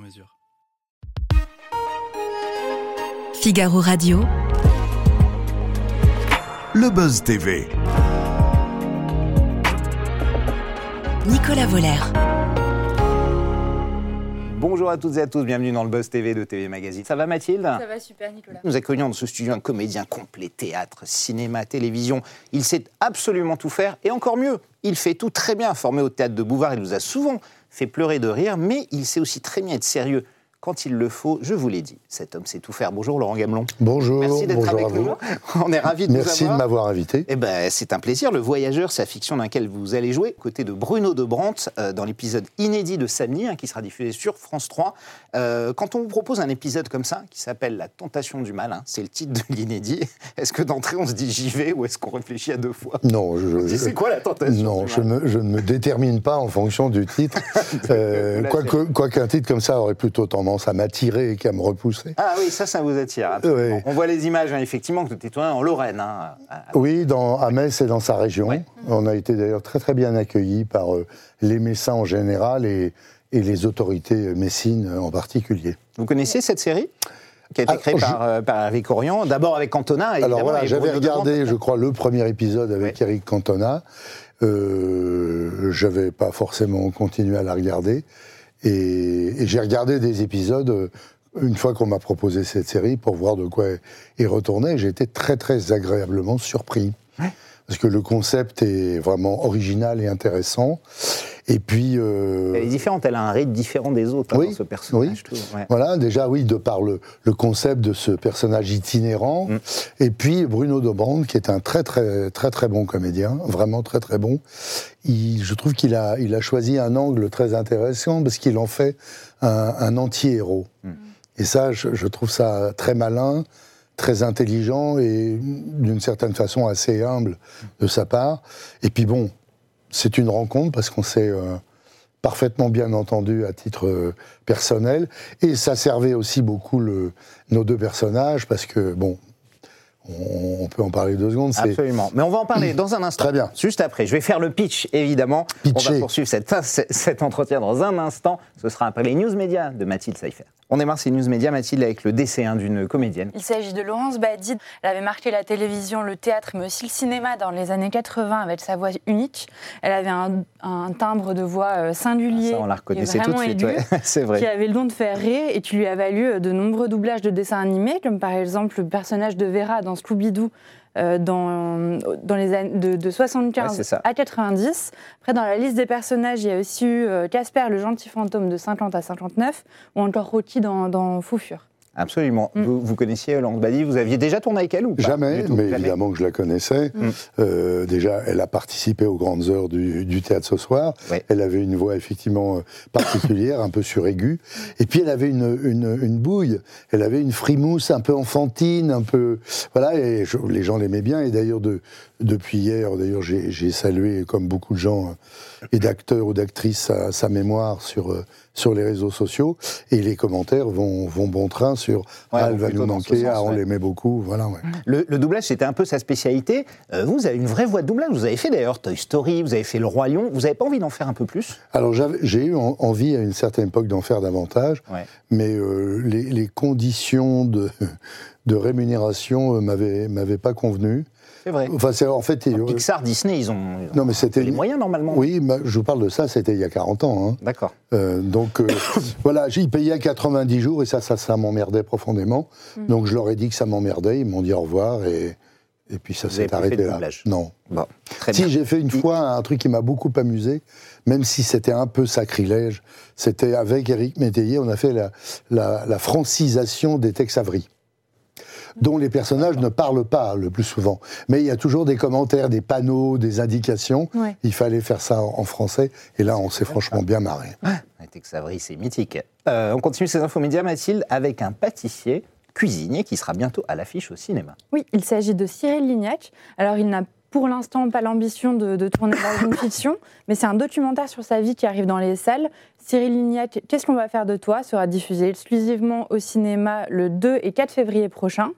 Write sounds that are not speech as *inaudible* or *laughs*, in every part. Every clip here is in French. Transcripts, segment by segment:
mesure. Figaro Radio. Le Buzz TV. Nicolas Voller. Bonjour à toutes et à tous, bienvenue dans le Buzz TV de TV Magazine. Ça va Mathilde? Ça va super, Nicolas. Nous accueillons dans ce studio un comédien complet, théâtre, cinéma, télévision. Il sait absolument tout faire et encore mieux, il fait tout très bien. Formé au théâtre de Bouvard, il nous a souvent fait pleurer de rire, mais il sait aussi très bien être sérieux quand il le faut. Je vous l'ai dit, cet homme sait tout faire. Bonjour Laurent Gamelon. Bonjour, Merci d'être avec nous. On est ravis de Merci vous de avoir. m'avoir invité. Eh ben, c'est un plaisir. Le Voyageur, c'est la fiction dans laquelle vous allez jouer, côté de Bruno de Brandt, euh, dans l'épisode inédit de samedi, hein, qui sera diffusé sur France 3. Euh, quand on vous propose un épisode comme ça, qui s'appelle La tentation du mal, hein, c'est le titre de l'inédit, est-ce que d'entrée on se dit j'y vais ou est-ce qu'on réfléchit à deux fois? Non, je, C'est- quoi la tentation non, du je, me- je ne me détermine pas en fonction du titre. *laughs* Euh, Vous Quoique quoi qu'un titre comme ça aurait plutôt tendance à m'attirer qu'à me repousser. Ah oui, ça, ça vous attire. Oui. On voit les images, hein, effectivement, que tu en Lorraine. hein, à- Oui, dans, à Metz et dans sa région. On a été d'ailleurs très très bien accueillis par euh, les Messins en général et, et les autorités messines en particulier. Vous connaissez cette série qui a été Ah, créée je- par, euh, par Eric Orion, d'abord avec Cantona. Alors voilà, et j'avais regardé, je crois, le premier épisode avec. Eric Cantona. Euh, j'avais pas forcément continué à la regarder. Et, et j'ai regardé des épisodes euh, une fois qu'on m'a proposé cette série pour voir de quoi il retournait. J'ai été très, très agréablement surpris. Parce que le concept est vraiment original et intéressant. Et puis. euh, Elle est différente, elle a un rythme différent des autres, hein, Oui, ce personnage. oui. ouais. Voilà, déjà, oui, de par le, le concept de ce personnage itinérant. Mm. Et puis Bruno Dobrand, qui est un très, très, très, très bon comédien, vraiment très, très bon. Il, je trouve qu'il a, il a choisi un angle très intéressant parce qu'il en fait un, un anti-héros. Mm. Et ça, je, je trouve ça très malin, très intelligent et d'une certaine façon assez humble de sa part. Et puis bon, c'est une rencontre parce qu'on s'est euh, parfaitement bien entendu à titre euh, personnel. Et ça servait aussi beaucoup le, nos deux personnages parce que, bon, on, on peut en parler deux secondes. c'est- Absolument. Mais on va en parler dans un instant. Très bien. Juste après. Je vais faire le pitch, évidemment. On Pitcher. va poursuivre cette, *laughs* cet entretien dans un instant. Ce sera après les news médias de Mathilde Seifer. On démarre ces news médias, Mathilde, avec le décès hein, d'une comédienne. Il s'agit de Laurence Badid. Elle avait marqué la télévision, le théâtre, mais aussi le cinéma dans les années 80 avec sa voix unique. Elle avait un, un timbre de voix euh, singulier. Ah, Ça, on la qui reconnaissait tout de vraiment suite. ouais. *laughs* C'est Qui vrai. avait le don de faire rire et qui lui a valu euh, de nombreux doublages de dessins animés, comme par exemple le personnage de Vera dans Scooby-Doo euh, dans, dans les années de, de Ouais, 75 c'est ça. à 90. Après, dans la liste des personnages, il y a aussi eu euh, Casper, le gentil fantôme de 50 à 59, ou encore Rocky dans, dans Fou Fur. Absolument. Mm. Vous, vous connaissiez Laurence Badi Vous aviez déjà tourné avec elle ou pas? Jamais, mais jamais. évidemment que je la connaissais. Mm. Euh, déjà, elle a participé aux grandes heures du, du théâtre ce soir. Ouais. Elle avait une voix effectivement euh, particulière, un peu suraiguë. Et puis, elle avait une, une, une bouille. Elle avait une frimousse un peu enfantine, un peu. Voilà, et je- les gens l'aimaient bien. Et d'ailleurs, de, depuis hier, d'ailleurs, j'ai salué, comme beaucoup de gens, euh, et d'acteurs ou d'actrices, sa, sa mémoire sur, euh, sur les réseaux sociaux. Et les commentaires vont, vont bon train sur Ouais, Ah, elle va nous manquer, sens, ah, on ouais. l'aimait beaucoup. Voilà, ouais. Le, le doublage, c'était un peu sa spécialité. Euh, vous avez une vraie voix de doublage. Vous avez fait d'ailleurs Toy Story, vous avez fait Le Roi Lion. Vous n'avez pas envie d'en faire un peu plus? Alors j'ai eu en- envie à une certaine époque d'en faire davantage, mais euh, les, les conditions de, *laughs* de rémunération euh, m'avaient m'avaient pas convenu. C'est vrai. Enfin, c'est en fait. Pixar, Disney, ils ont, ils ont non, mais c'était. les moyens normalement. Oui, mais je vous parle de ça, c'était il y a 40 ans. hein. D'accord. Euh, donc euh, *coughs* voilà, j'ai payé à 90 jours et ça, ça, ça m'emmerdait profondément. Hmm. Donc je leur ai dit que ça m'emmerdait, ils m'ont dit au revoir et, et puis ça s'est fait arrêté de là. doublage Non. Bon, très bien. Si j'ai fait une fois un truc qui m'a beaucoup amusé, même si c'était un peu sacrilège, c'était avec Éric Métayer, on a fait la, la, la francisation des Tex Avery dont les personnages ne parlent pas le plus souvent. Mais il y a toujours des commentaires, des panneaux, des indications. Ouais. Il fallait faire ça en français. Et là, on s'est franchement bien marré. Tex Avery, c'est mythique. Euh, on continue ces infos médias, Mathilde, avec un pâtissier cuisinier qui sera bientôt à l'affiche au cinéma. Oui, il s'agit de Cyril Lignac. Alors, il n'a pour l'instant pas l'ambition de, de tourner dans une *coughs* fiction, mais c'est un documentaire sur sa vie qui arrive dans les salles. Cyril Lignac, Qu'est-ce qu'on va faire de toi? Sera diffusé exclusivement au cinéma le 2 et 4 février prochain.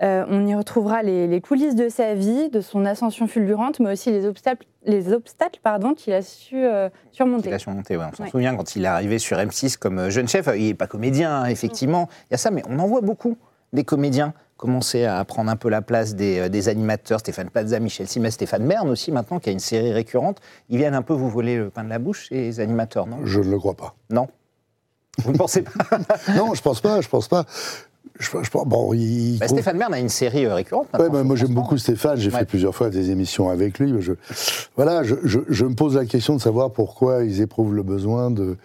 Euh, on y retrouvera les, les coulisses de sa vie, de son ascension fulgurante, mais aussi les obstacles, les obstacles pardon, qu'il a su euh, surmonter. Il a surmonté, ouais. On s'en Ouais. souvient quand il est arrivé sur M6 comme euh, jeune chef. Il n'est pas comédien, hein, effectivement. Il y a ça, mais on en voit beaucoup des comédiens commencer à prendre un peu la place des, euh, des animateurs. Stéphane Plaza, Michel Simès, Stéphane Bern aussi, maintenant, qui a une série récurrente. Ils viennent un peu vous voler le pain de la bouche, les animateurs, non? Je ne le crois pas. Non? Vous ne pensez pas? *laughs* Non, je pense pas, je pense pas. Je, je pense- bon, il Bah, trouve- Stéphane Bern a une série euh, récurrente. Ouais, bah, moi j'aime beaucoup Stéphane, j'ai Ouais. fait plusieurs fois des émissions avec lui. Je, voilà, je, me pose la question de savoir pourquoi ils éprouvent le besoin de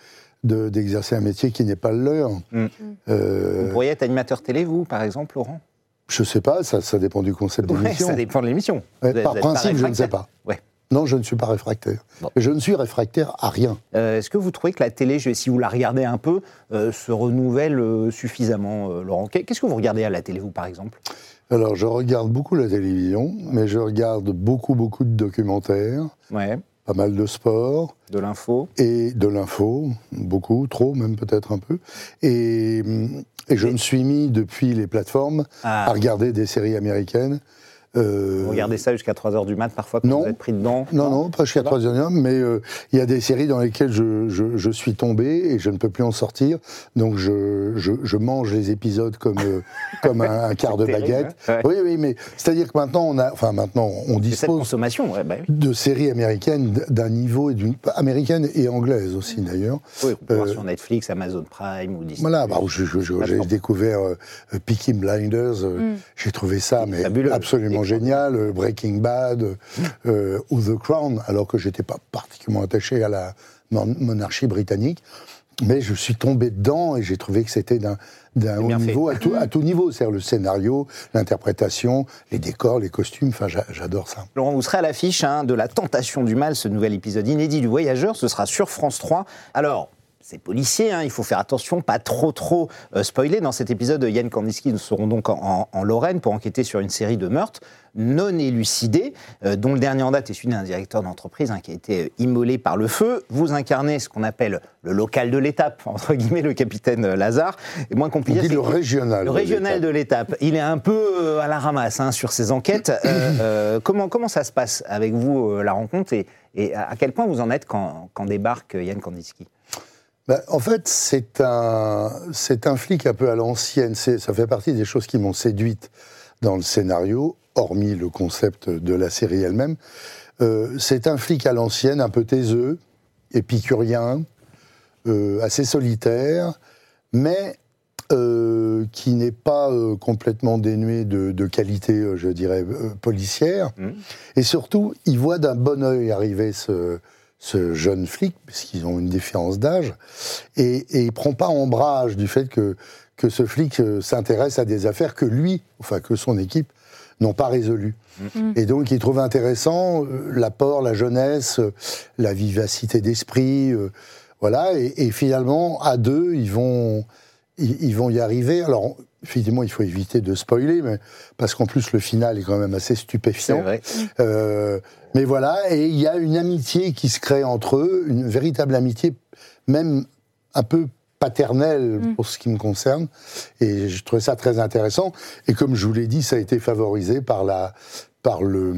de- d'exercer un métier qui n'est pas le leur. Mm. Euh, Vous pourriez être animateur télé, vous, par exemple, Laurent? Je sais pas, ça, ça dépend du concept Ouais, d'émission. Ça dépend de l'émission. Ouais, par principe, je ne sais pas. Ouais. Non, je ne suis pas réfractaire. Bon. Je ne suis réfractaire à rien. Euh, Est-ce que vous trouvez que la télé, si vous la regardez un peu, euh, se renouvelle euh, suffisamment, Laurent Qu'est- Qu'est-ce que vous regardez à la télé, vous, par exemple? Alors, je regarde beaucoup la télévision, mais je regarde beaucoup, beaucoup de documentaires, Ouais, pas mal de sport. de l'info. et de l'info, beaucoup, trop même peut-être un peu. Et, et je me suis mis depuis les plateformes Ah. à regarder des séries américaines. Euh, Vous regardez ça jusqu'à 3h du mat, parfois, quand non. vous êtes pris dedans? Non, non, pas jusqu'à Ça va? 3 mais euh, il y a des séries dans lesquelles je, je- je suis tombé et je ne peux plus en sortir. Donc je, je- je mange les épisodes comme, euh, *laughs* comme un, un quart de terrible, baguette. hein. Ouais. Oui, oui, mais c'est-à-dire que maintenant, on a, enfin maintenant, on cette dispose consommation, ouais, bah oui. de séries américaines d'un niveau et d'une américaine et anglaise aussi d'ailleurs. Oui, on peut voir Euh, sur Netflix, Amazon Prime ou Disney. Voilà, bah, j'ai découvert euh, Peaky Blinders, euh, j'ai trouvé ça mais fabuleux. absolument Génial, euh, Breaking Bad euh, ou The Crown, alors que j'étais pas particulièrement attaché à la mon- monarchie britannique, mais je suis tombé dedans et j'ai trouvé que c'était d'un haut niveau à tout, à *laughs* tout niveau, c'est-à-dire le scénario, l'interprétation, les décors, les costumes, enfin j'a- j'adore ça. Laurent, vous serez à l'affiche hein, de La Tentation du Mal, ce nouvel épisode inédit du Voyageur. Ce sera sur France 3. Alors, c'est policier, hein, il faut faire attention, pas trop trop euh, spoiler. Dans cet épisode, Yann Kandinsky, nous serons donc en, en- en Lorraine pour enquêter sur une série de meurtres non élucidés, euh, dont le dernier en date est celui d'un directeur d'entreprise hein, qui a été euh, immolé par le feu. Vous incarnez ce qu'on appelle le local de l'étape, *laughs* entre guillemets, le capitaine Lazare. Et moins compliqué, dit c'est le régional. le régional de l'étape, il est un peu à la ramasse hein, sur ses enquêtes. *coughs* Comment, comment ça se passe avec vous, la rencontre, et, à quel point vous en êtes quand, quand débarque Yann Kandinsky? Ben, en fait, c'est un, c'est un flic un peu à l'ancienne. Ça fait partie des choses qui m'ont séduite dans le scénario, hormis le concept de la série elle-même. Euh, c'est un flic à l'ancienne, un peu taiseux, épicurien, euh, assez solitaire, mais euh, qui n'est pas complètement dénué de, de qualité, je dirais, policière. Mhm. Et surtout, il voit d'un bon œil arriver ce, ce jeune flic, puisqu'ils ont une différence d'âge, et, et il prend pas ombrage du fait que, que ce flic euh, s'intéresse à des affaires que lui, enfin que son équipe, n'ont pas résolues. Et donc, il trouve intéressant euh, l'apport, la jeunesse, euh, la vivacité d'esprit, euh, voilà, et, et finalement, à deux, ils vont, ils, ils vont y arriver. Alors, effectivement, il faut éviter de spoiler, mais, parce qu'en plus, le final est quand même assez stupéfiant. vrai. Euh, mais voilà, et il y a une amitié qui se crée entre eux, une véritable amitié, même un peu paternelle pour ce qui me concerne. Et je trouvais ça très intéressant. Et comme je vous l'ai dit, ça a été favorisé par la par le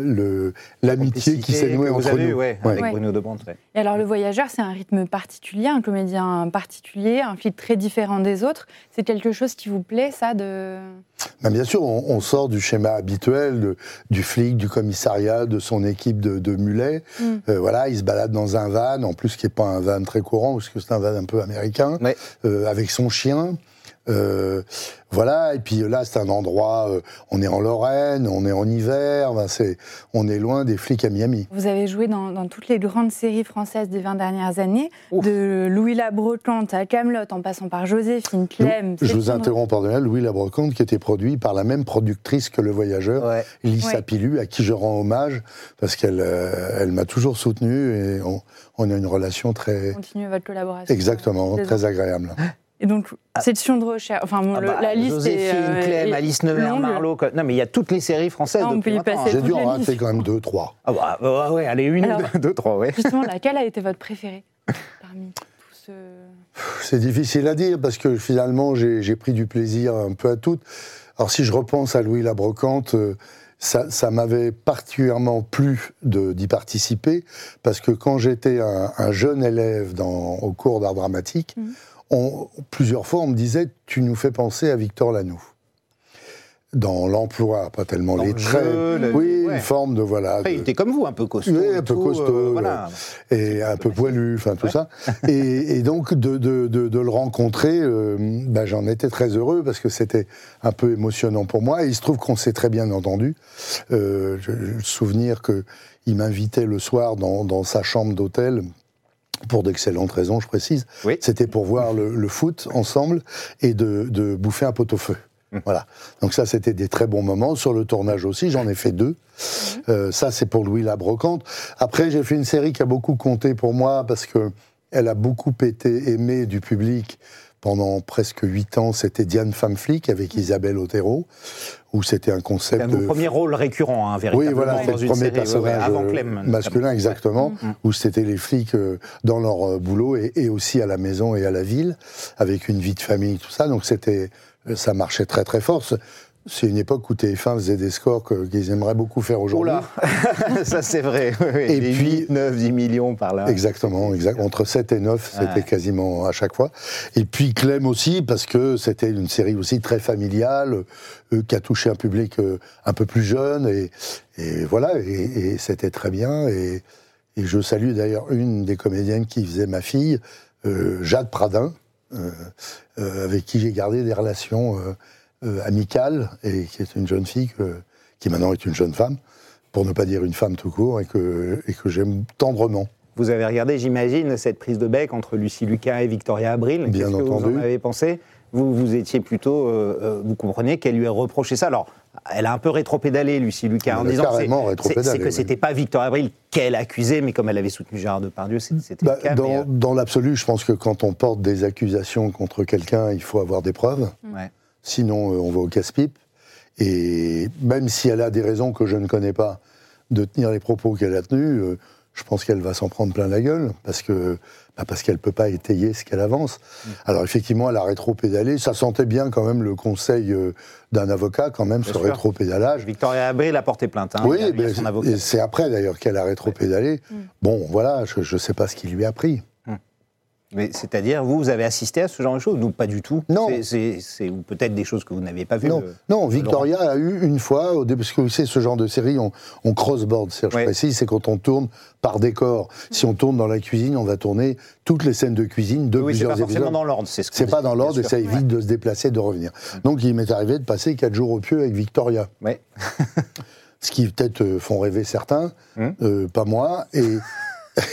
le- l'amitié qui s'est nouée entre avez nous. eue, ouais, Ouais. avec Ouais. Bruno de Brandt, ouais. Et alors, le voyageur, c'est un rythme particulier, un comédien particulier, un flic très différent des autres. C'est quelque chose qui vous plaît, ça de... Ben, bien sûr, on, on sort du schéma habituel de- du flic, du commissariat, de son équipe de, de mulets. Mm. Euh, voilà, il se balade dans un van, en plus qui n'est pas un van très courant, parce que c'est un van un peu américain, Ouais. euh, avec son chien. Euh, voilà, et puis là, c'est un endroit, euh, on est en Lorraine, on est en hiver, ben, c'est, on est loin des flics à Miami. Vous avez joué dans, dans toutes les grandes séries françaises des 20 dernières années, Ouf. de Louis la Brocante à Camelot, en passant par Joséphine, Clem. Je vous interromps, pardonnez Louis Labrocante, qui était produit par la même productrice que Le Voyageur, Ouais. Lisa Ouais. Pilu, à qui je rends hommage, parce qu'elle euh, elle m'a toujours soutenu et on, on a une relation très. Continuez votre collaboration. Exactement, euh, très agréable. *laughs* Et donc, section de recherche. Enfin, bon, Ah le- bah, la liste Joséphine, est. euh, Clem, est Alice Nevers. Marlowe. quoi. Non, mais il y a toutes les séries françaises. Ah, on peut y passer hein. J'ai dû en rater quand même deux, trois. Ah bah, bah, ouais, allez, une, Alors- *laughs* deux, trois, ouais. Justement, laquelle a été votre préférée *laughs* parmi tous ceux. C'est difficile à dire parce que finalement j'ai pris du plaisir un peu à toutes. Alors si je repense à Louis Labrocante, euh, ça, ça m'avait particulièrement plu d'y participer parce que quand j'étais un, un jeune élève dans, au cours d'art dramatique, Mhm. On- plusieurs fois on me disait tu nous fais penser à Victor Lanoux. Dans l'emploi, pas tellement Dans les le traits. jeu, le- oui, ouais. une forme de voilà. Après, de- il était comme vous, un peu costaud. Oui, et un peu tout, costaud, euh, voilà. et un peu poilu, enfin tout ça. Et, et donc de, de- de- de le rencontrer, euh, ben, j'en étais très heureux parce que c'était un peu émotionnant pour moi. Et il se trouve qu'on s'est très bien entendu. Euh, je- le souvenir que il m'invitait le soir dans, dans sa chambre d'hôtel. Pour d'excellentes raisons, je précise. Oui. C'était pour voir le, le foot ensemble et de, de bouffer un pot-au-feu. Hum. Voilà. Donc ça, c'était des très bons moments. Sur le tournage aussi, j'en ai fait deux. Euh, ça, c'est pour Louis Labrocante. Après, j'ai fait une série qui a beaucoup compté pour moi parce que elle a beaucoup été aimée du public pendant presque huit ans. C'était Diane Femme Flic avec Isabelle Otero, où c'était un concept un de vos de premiers rôles récurrents, hein, oui, véritablement, voilà, dans le une premier série, ouais, ouais, personnage euh, Clem. masculin, exactement, Mm. où c'était les flics euh, dans leur euh, boulot et, et aussi à la maison et à la ville, avec une vie de famille, tout ça. Donc c'était, ça marchait très très fort. C'est- une époque où TF1 faisait des scores qu'ils aimeraient beaucoup faire aujourd'hui. là *laughs* Ça, c'est vrai. oui. Et puis- 8, 9, 10 millions par là. Exactement, exact. entre 7 et 9, c'était quasiment à chaque fois. Et puis Clem aussi, parce que c'était une série aussi très familiale, euh, qui a touché un public euh, un peu plus jeune, et, et voilà, et, et c'était très bien. Et, et je salue d'ailleurs une des comédiennes qui faisait ma fille, euh, Jade Pradin, avec qui j'ai gardé des relations euh, amicales, et qui est une jeune fille que- qui maintenant est une jeune femme, pour ne pas dire une femme tout court, et que, et que j'aime tendrement. Vous avez regardé, j'imagine, cette prise de bec entre Lucie Lucas et Victoria Abril. Bien Qu'est-ce que vous en avez pensé? Vous, vous étiez plutôt, euh, euh, vous compreniez qu'elle lui a reproché ça. Alors, elle a un peu rétropédalé, Lucie Lucas, en Elle disant que c'est- c'est rétropédalé, c'est que oui. c'était pas Victoria Abril qu'elle accusait, mais comme elle avait soutenu Gérard Depardieu, c'était Bah, le cas. dans mais, euh, dans l'absolu, je pense que quand on porte des accusations contre quelqu'un, il faut avoir des preuves. ouais. Sinon, euh, on va au casse-pipe. Et même si elle a des raisons que je ne connais pas de tenir les propos qu'elle a tenus, euh, je pense qu'elle va s'en prendre plein la gueule parce que bah, parce qu'elle peut pas étayer ce qu'elle avance. Mm. Alors effectivement, elle a rétro-pédalé. Ça sentait bien quand même le conseil euh, d'un avocat quand même Bien ce rétro-pédalage. Victoria Abril a porté plainte. hein, oui, il a- a son c'est- avocat. et c'est après d'ailleurs qu'elle a rétro-pédalé. Bon, voilà, je ne sais pas ce qui lui a pris. Mais C'est-à-dire, vous, vous avez assisté à ce genre de choses Nous, pas du tout? Non. C'est- c'est- C'est ou peut-être des choses que vous n'aviez pas vues. Non, euh, non, Victoria a eu une fois, au début, parce que c'est ce genre de série, on, on crossboard, c'est-à-dire, Ouais. c'est quand on tourne par décor. Si on tourne dans la cuisine, on va tourner toutes les scènes de cuisine de Oui, c'est pas plusieurs forcément épisodes. dans l'ordre. C'est ce qu'on C'est pas dans l'ordre et ça évite de se déplacer, de revenir. Donc il m'est arrivé de passer quatre jours au pieu avec Victoria, Ouais. ce qui peut-être euh, font rêver certains, Hum. euh, pas moi. Et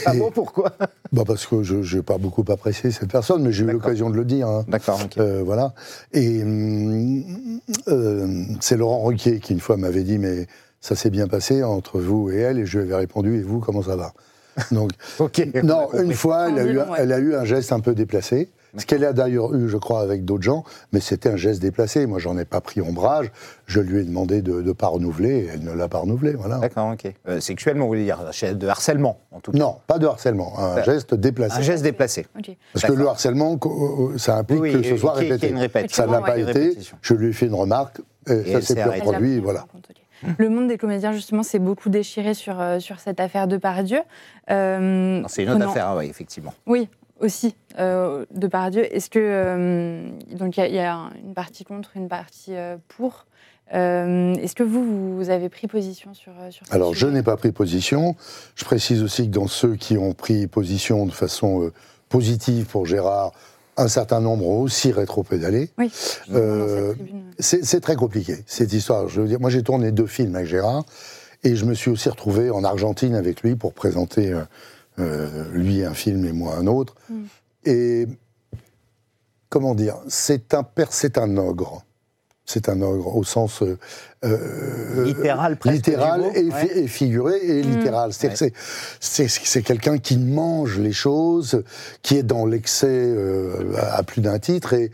Ah bon, pourquoi? Bah parce que je n'ai pas beaucoup apprécié cette personne, mais j'ai eu l'occasion de le dire. hein. D'accord, ok. Euh, voilà. Et hum, euh, c'est Laurent Ruquier qui, une fois, m'avait dit Mais ça s'est bien passé entre vous et elle. Et je lui avais répondu Et vous, comment ça va? Donc, *laughs* Ok. on a non, une fois, elle a, En eu, disant, ouais. elle a eu un geste un peu déplacé. Ce qu'elle a d'ailleurs eu, je crois, avec d'autres gens, mais c'était un geste déplacé. Moi, j'en ai pas pris ombrage. Je lui ai demandé de ne pas renouveler, et elle ne l'a pas renouvelé. Voilà. D'accord, ok. Euh, sexuellement, vous voulez dire de harcèlement, en tout cas. Non, pas de harcèlement, un Ça- geste déplacé. Un geste déplacé. Ok. Parce que le harcèlement, euh, ça implique Oui, que ce soit répété. Ça n'a pas été. Je lui ai fait une remarque. Et, Et ça s'est plus reproduit. Voilà. Le monde des comédiens, justement, s'est beaucoup déchiré sur, euh, sur cette affaire de Pardieu. Euh, C'est une autre affaire, oui, effectivement. Oui, aussi, euh, de Pardieu. Est-ce que. euh, donc, il y a- y, une partie contre, une partie euh, pour. Euh, Est-ce que vous, vous avez pris position sur, sur ce Alors, je n'ai pas pris position. Je précise aussi que dans ceux qui ont pris position de façon positive pour Gérard, un certain nombre ont aussi rétro-pédalé. Oui. C'est très compliqué, cette histoire. Je veux dire, moi, j'ai tourné deux films avec Gérard, et je me suis aussi retrouvé en Argentine avec lui pour présenter lui un film et moi un autre. Et comment dire, c'est un père, c'est un ogre. C'est un ogre au sens euh, euh, Littéral, presque, littéral et, ouais. fi- et figuré et littéral. C'est-à-dire que c'est- c'est c'est quelqu'un qui mange les choses, qui est dans l'excès euh, à à plus d'un titre. Et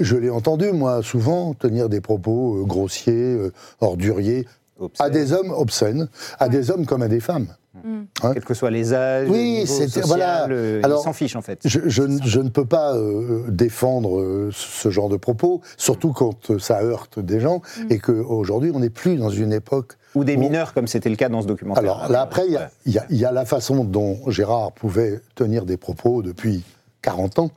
je l'ai entendu, moi, souvent tenir des propos euh, grossiers, euh, orduriers, Obscène. à des hommes obscènes, à des hommes comme à des femmes. Quels que soient les âges, Oui, le social, voilà. euh, Alors, ils s'en fichent en fait. Je, je ne- je ne peux pas euh, défendre euh, ce genre de propos, surtout quand euh, ça heurte des gens, et qu'aujourd'hui, on n'est plus dans une époque Ou des mineurs, comme c'était le cas dans ce documentaire. Alors là, après, il y a- Ouais. il y, a- il y a la façon dont Gérard pouvait tenir des propos depuis 40 ans,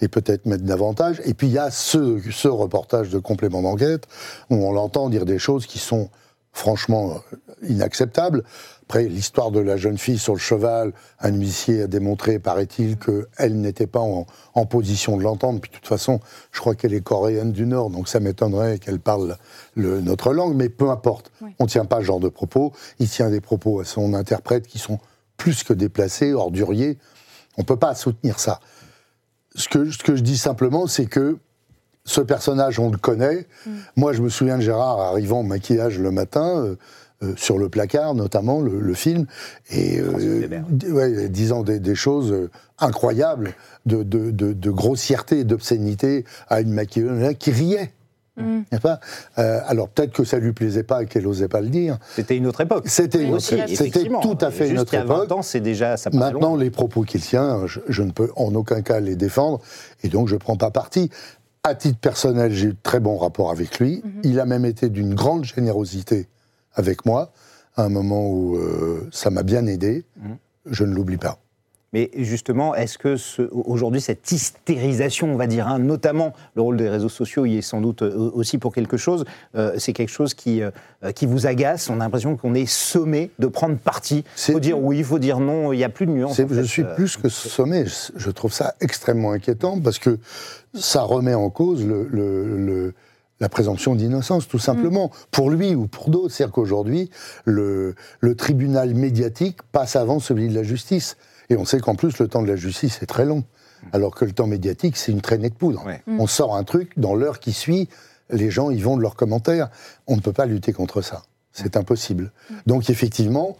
et peut-être mettre davantage. Et puis il y a ce, ce reportage de complément d'enquête, où on l'entend dire des choses qui sont franchement euh, inacceptables. Après, l'histoire de la jeune fille sur le cheval, un huissier a démontré, paraît-il, qu'elle n'était pas en, en position de l'entendre. Puis de toute façon, je crois qu'elle est coréenne du Nord, donc ça m'étonnerait qu'elle parle le- notre langue, mais peu importe. On ne tient pas ce genre de propos. Il tient des propos à son interprète qui sont plus que déplacés, orduriers. On ne peut pas soutenir ça. Ce que, ce que je dis simplement, c'est que ce personnage, on le connaît. Moi, je me souviens de Gérard arrivant au maquillage le matin, euh, euh, sur le placard notamment, le, le film, et euh, ouais, disant des, des choses euh, incroyables de, de, de- de grossièreté et d'obscénité à une maquilleuse qui riait. Pas? Euh, alors peut-être que ça lui plaisait pas et qu'elle osait pas le dire. C'était une autre époque. C'était une autre- c'était tout à fait une autre il y a 20 époque. ans, c'est déjà ça Maintenant, les propos qu'il tient, je, je ne peux en aucun cas les défendre, et donc je ne prends pas parti. À titre personnel, j'ai eu de très bons rapports avec lui. Il a même été d'une grande générosité avec moi, à un moment où euh, ça m'a bien aidé. Je ne l'oublie pas. Mais justement, est-ce que ce- aujourd'hui, cette hystérisation, on va dire, hein, notamment le rôle des réseaux sociaux y est sans doute euh, aussi pour quelque chose, euh, c'est quelque chose qui, euh, qui vous agace On a l'impression qu'on est sommé de prendre parti. Il faut dire oui, il faut dire non, il n'y a plus de nuance. Je suis plus que sommé. Je, trouve ça extrêmement inquiétant parce que ça remet en cause le- le- le- la présomption d'innocence, tout simplement, pour lui ou pour d'autres. C'est-à-dire qu'aujourd'hui, le, le tribunal médiatique passe avant celui de la justice. Et on sait qu'en plus, le temps de la justice est très long. Alors que le temps médiatique, c'est une traînée de poudre. Ouais. On sort un truc, dans l'heure qui suit, les gens y vont de leurs commentaires. On ne peut pas lutter contre ça. C'est impossible. Donc effectivement,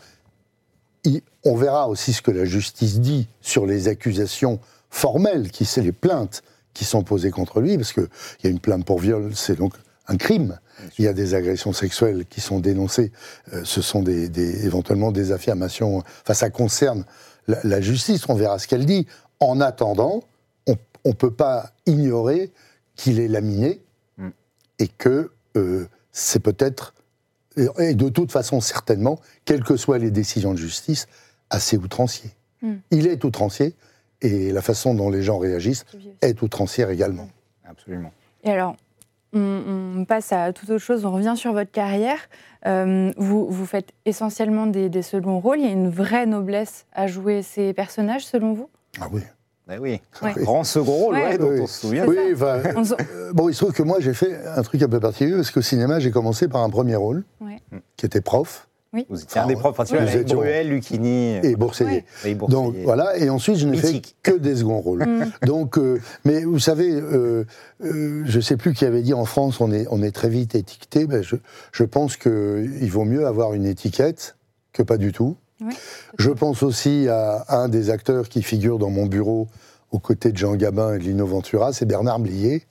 on verra aussi ce que la justice dit sur les accusations formelles, qui c'est les plaintes qui sont posées contre lui, parce qu'il y a une plainte pour viol, c'est donc un crime. Il y a des agressions sexuelles qui sont dénoncées, euh, ce sont des, des- éventuellement des affirmations, enfin ça concerne la, la justice, on verra ce qu'elle dit. En attendant, on ne peut pas ignorer qu'il est laminé Mm. et que euh, c'est peut-être, et- et de toute façon certainement, quelles que soient les décisions de justice, assez outrancier. Mm. Il est outrancier et la façon dont les gens réagissent est outrancière également. Absolument. Et alors, on, on passe à toute autre chose, on revient sur votre carrière. Euh, vous, vous faites essentiellement des, des seconds rôles. Il y a une vraie noblesse à jouer ces personnages, selon vous? Ah oui. Ben oui, Ouais. grand second rôle, Ouais. ouais, dont Oui. on se souvient. Oui, euh, bon, il se trouve que moi j'ai fait un truc un peu particulier parce qu'au cinéma j'ai commencé par un premier rôle qui était prof Vous étiez un des profs principaux, Nous avec Bruel, Lucchini. et boursier. Ouais. et Boursier. Donc voilà, et ensuite je n'ai fait que des seconds rôles. Donc, euh, mais vous savez, euh, euh, je ne sais plus qui avait dit en France, on est, on est très vite étiqueté. Ben, je, je pense qu'il vaut mieux avoir une étiquette que pas du tout. Ouais. Je pense aussi à un des acteurs qui figure dans mon bureau aux côtés de Jean Gabin et de Lino Ventura, c'est Bernard Blier,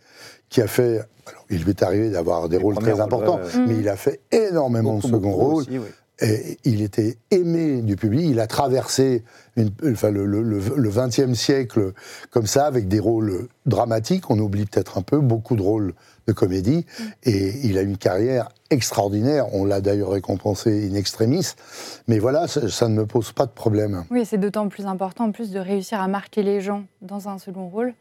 qui a fait. Alors, il lui est arrivé d'avoir des Les rôles très rôles, importants, ouais. mais il a fait énormément Beaucoup, de second rôles. aussi, oui. Et il était aimé du public. Il a traversé une- enfin, le, le, le- le 20e siècle comme ça, avec des rôles dramatiques. On oublie peut-être un peu, beaucoup de rôles de comédie. Et il a une carrière extraordinaire. On l'a d'ailleurs récompensé in extremis. Mais voilà, ça, ça ne me pose pas de problème. Oui, c'est d'autant plus important en plus de réussir à marquer les gens dans un second rôle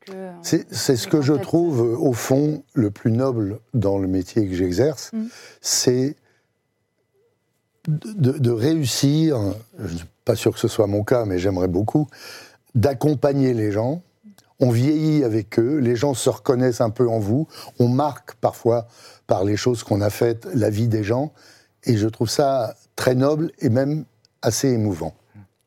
que. C'est ce que je trouve, euh, au fond, le plus noble dans le métier que j'exerce. Mm. C'est de, réussir, je ne suis pas sûr que ce soit mon cas, mais j'aimerais beaucoup, d'accompagner les gens. on vieillit avec eux, les gens se reconnaissent un peu en vous, on marque parfois par les choses qu'on a faites la vie des gens, et je trouve ça très noble et même assez émouvant.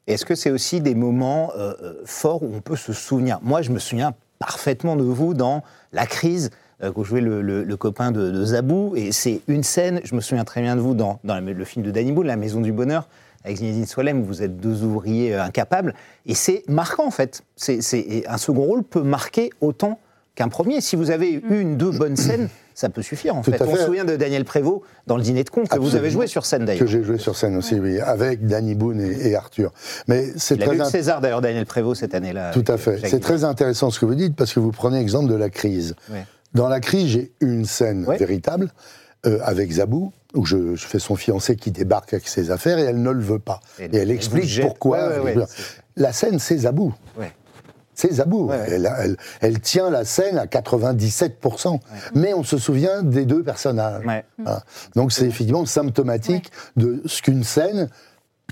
Est-ce que c'est aussi des moments euh, euh, forts où on peut se souvenir? Moi, je me souviens parfaitement de vous dans la crise vous jouez le, le- le copain de, de Zabou, et c'est une scène, je me souviens très bien de vous dans, dans le film de Danny Boone, La Maison du Bonheur, avec Zinedine Solem, où vous êtes deux ouvriers euh, incapables, et c'est marquant en fait. C'est, un second rôle peut marquer autant qu'un premier. Si vous avez une, deux bonnes scènes, ça peut suffire en Tout fait. On se souvient de Daniel Prévost dans Le Dîner de con, que vous avez joué sur scène Que d'ailleurs. j'ai joué sur scène aussi, oui, avec Danny Boone et, et Arthur. Mais c'est Il a très eu int- César d'ailleurs, Daniel Prévost, cette année-là. Tout à fait. euh, C'est très intéressant ce que vous dites parce que vous prenez l'exemple de la crise. Ouais. Dans la crise, j'ai une scène Ouais. véritable euh, avec Zabou où je, je fais son fiancé qui débarque avec ses affaires et elle ne le veut pas. Et Et, elle explique jette. pourquoi. Ouais, ouais, ouais. La scène, c'est Zabou. C'est Zabou. Elle, elle- elle tient la scène à 97%. Mais on se souvient des deux personnages. Voilà. Donc c'est effectivement symptomatique de ce qu'une scène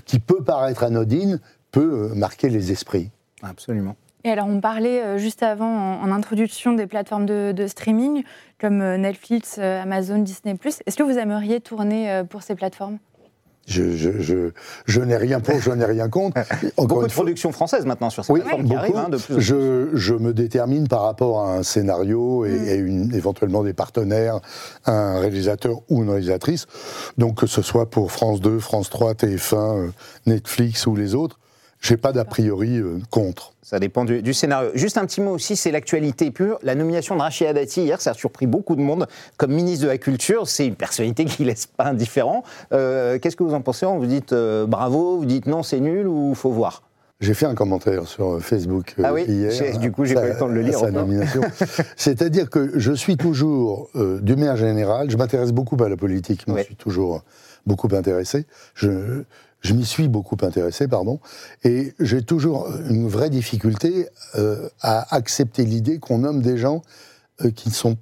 qui peut paraître anodine peut euh, marquer les esprits. Absolument. Et alors, on parlait euh, juste avant, en, en introduction, des plateformes de, de streaming comme euh, Netflix, euh, Amazon, Disney+. Est-ce que vous aimeriez tourner pour ces plateformes? Je, je, je, je n'ai rien pour, je n'ai rien contre. *laughs* Encore Beaucoup une de productions françaises maintenant sur ces Oui, plateformes qui hein, de plus je, je me détermine par rapport à un scénario et, Mm. et une, éventuellement des partenaires, un réalisateur ou une réalisatrice. Donc que ce soit pour France 2, France 3, TF1, euh, Netflix ou les autres, j'ai pas d'a priori euh, contre. Ça dépend du, du scénario. Juste un petit mot aussi, c'est l'actualité pure. La nomination de Rachida Dati hier, ça a surpris beaucoup de monde. Comme ministre de la Culture, c'est une personnalité qui laisse pas indifférent. Euh, Qu'est-ce que vous en pensez? Vous dites euh, bravo, vous dites non, c'est nul ou faut voir? J'ai fait un commentaire sur Facebook Ah oui? hier. Du coup, j'ai pas eu le temps de le lire. *laughs* C'est-à-dire que je suis toujours, euh, du manière générale, je m'intéresse beaucoup à la politique, je Ouais. suis toujours beaucoup intéressé. Je, je m'y suis beaucoup intéressé, pardon. Et j'ai toujours une vraie difficulté euh, à accepter l'idée qu'on nomme des gens qui ne sont,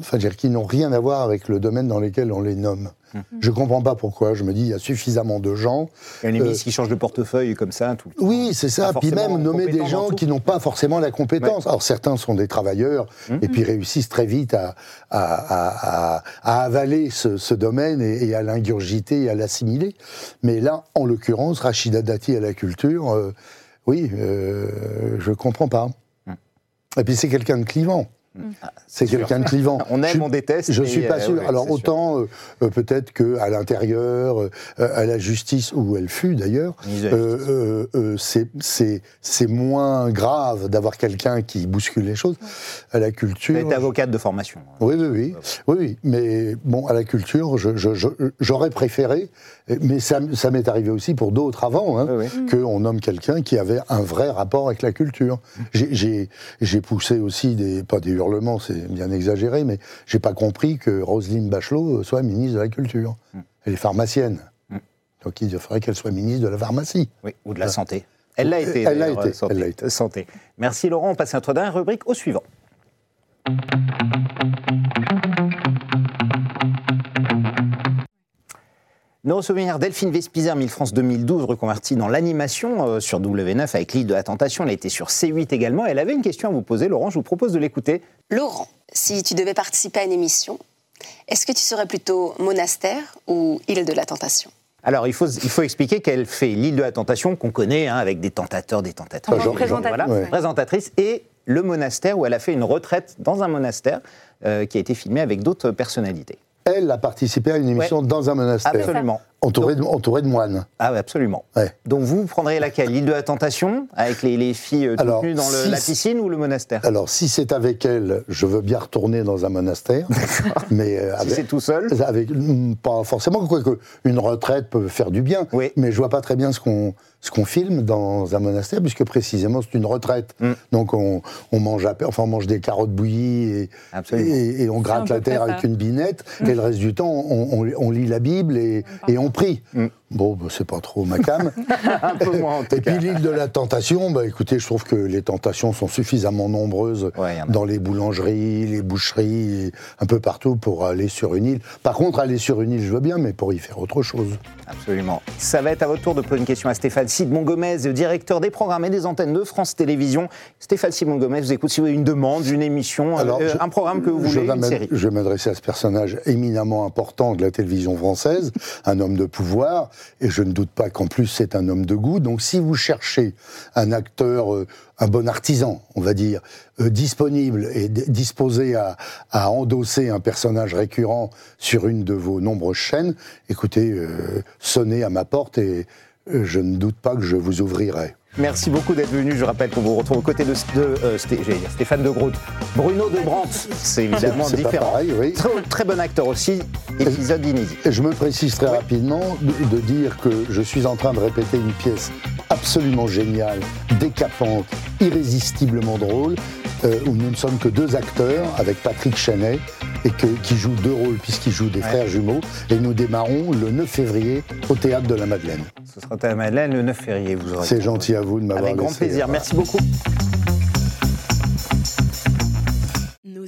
enfin, qui n'ont rien à voir avec le domaine dans lequel on les nomme. Hum. Je comprends pas pourquoi. Je me dis, il y a suffisamment de gens Il y a une ministre Euh, qui change de portefeuille comme ça tout le temps. oui, c'est ça. Puis même nommer des gens qui n'ont pas forcément la compétence. Alors certains sont des travailleurs Mhm. et puis réussissent très vite à, à, à- à- à avaler ce, ce domaine et, et à l'ingurgiter et à l'assimiler. Mais là, en l'occurrence, Rachida Dati à la culture, euh, oui, euh, je comprends pas. Mhm. Et puis c'est quelqu'un de clivant. C'est sûr. quelqu'un de clivant. *laughs* On aime, Je on déteste. je suis pas euh, sûr. ouais, Alors c'est autant euh, peut-être que à l'intérieur, euh, à la justice où elle fut d'ailleurs, euh, euh, euh, c'est- c'est c'est moins grave d'avoir quelqu'un qui bouscule les choses. À la Vous culture. êtes avocate de formation. Oui, oui, oui, oui, oui. Mais bon, à la culture, je- je- je- j'aurais préféré, mais ça, m'est arrivé aussi pour d'autres avant, hein, Oui, oui. qu'on nomme quelqu'un qui avait un vrai rapport avec la culture. J'ai- poussé aussi des, pas des hurlements, c'est bien exagéré, mais j'ai pas compris que Roselyne Bachelot soit ministre de la culture. Elle est pharmacienne. Mm. Donc il faudrait qu'elle soit ministre de la pharmacie. Oui, ou de la santé. Elle l'a été. Elle l'a été, euh, santé. elle l'a été. Santé. Merci Laurent. On passe à notre dernière rubrique au suivant. Nos souvenirs Delphine Vespizer, Mille France 2012, reconvertie dans l'animation euh, sur W9 avec l'île de la Tentation. Elle a été sur C8 également. Elle avait une question à vous poser, Laurent. Je vous propose de l'écouter. Laurent, si tu devais participer à une émission, est-ce que tu serais plutôt monastère ou île de la tentation? Alors, il faut, il faut expliquer qu'elle fait l'île de la Tentation, qu'on connaît, hein, avec des tentateurs, des tentatrices. Présentatrice. Voilà, ouais. présentatrice. Et le monastère, où elle a fait une retraite dans un monastère, euh, qui a été filmé avec d'autres personnalités. Elle a participé à une émission dans un monastère, Absolument. entourée de, entourée de moines. Ah oui, absolument. Ouais. Donc vous prendrez laquelle L'île de la Tentation, avec les, les filles euh, toutes Alors, nues dans le- si- la piscine ou le monastère? Alors, si c'est avec elle, je veux bien retourner dans un monastère. mais euh, Si c'est tout seul? avec- mm, pas forcément, quoique une retraite peut faire du bien. Oui. Mais je vois pas très bien ce qu'on ce qu'on filme dans un monastère, puisque précisément c'est une retraite. Mm. Donc on, on mange à, enfin on mange des carottes bouillies et, Absolument. et, et on gratte la terre avec une binette. Et le reste du temps, on, on- on lit la Bible et, et on prie. Bon, bah, c'est pas trop ma cam. *laughs* Un peu moins en tout Et cas. puis l'île de la tentation, bah, écoutez, je trouve que les tentations sont suffisamment nombreuses Ouais, dans les boulangeries, les boucheries, un peu partout pour aller sur une île. Par contre, aller sur une île, je veux bien, mais pour y faire autre chose. Absolument. Ça va être à votre tour de poser une question à Stéphane Simon Gomez, directeur des programmes et des antennes de France Télévisions. Stéphane Simon Gomez, vous écoutez si vous avez une demande, une émission, Alors, euh, je- un programme que vous voulez, une série. Je vais m'adresser à ce personnage éminemment important de la télévision française, un homme de pouvoir, et je ne doute pas qu'en plus c'est un homme de goût. Donc si vous cherchez un acteur, euh, un bon artisan, on va dire, euh, disponible et disposé à, à endosser un personnage récurrent sur une de vos nombreuses chaînes, écoutez, euh, sonnez à ma porte et je ne doute pas que je vous ouvrirai. Merci beaucoup d'être venu. Je rappelle qu'on vous retrouve aux côtés de, de, euh, Sté- j'allais dire Stéphane de Groot. Bruno de Brandt, c'est évidemment différent. pareil, oui. Très, très bon acteur aussi, épisode inédit. Je me précise très rapidement de, de dire que je suis en train de répéter une pièce absolument géniale, décapante, irrésistiblement drôle, euh, où nous ne sommes que deux acteurs avec Patrick Chenet et que, qui joue deux rôles puisqu'il joue des Ouais. frères jumeaux. Et nous démarrons le 9 février au théâtre de la Madeleine. Ce sera à la Madeleine le 9 février. Vous aurez C'est gentil à vous de m'avoir Avec grand plaisir. euh, Merci beaucoup.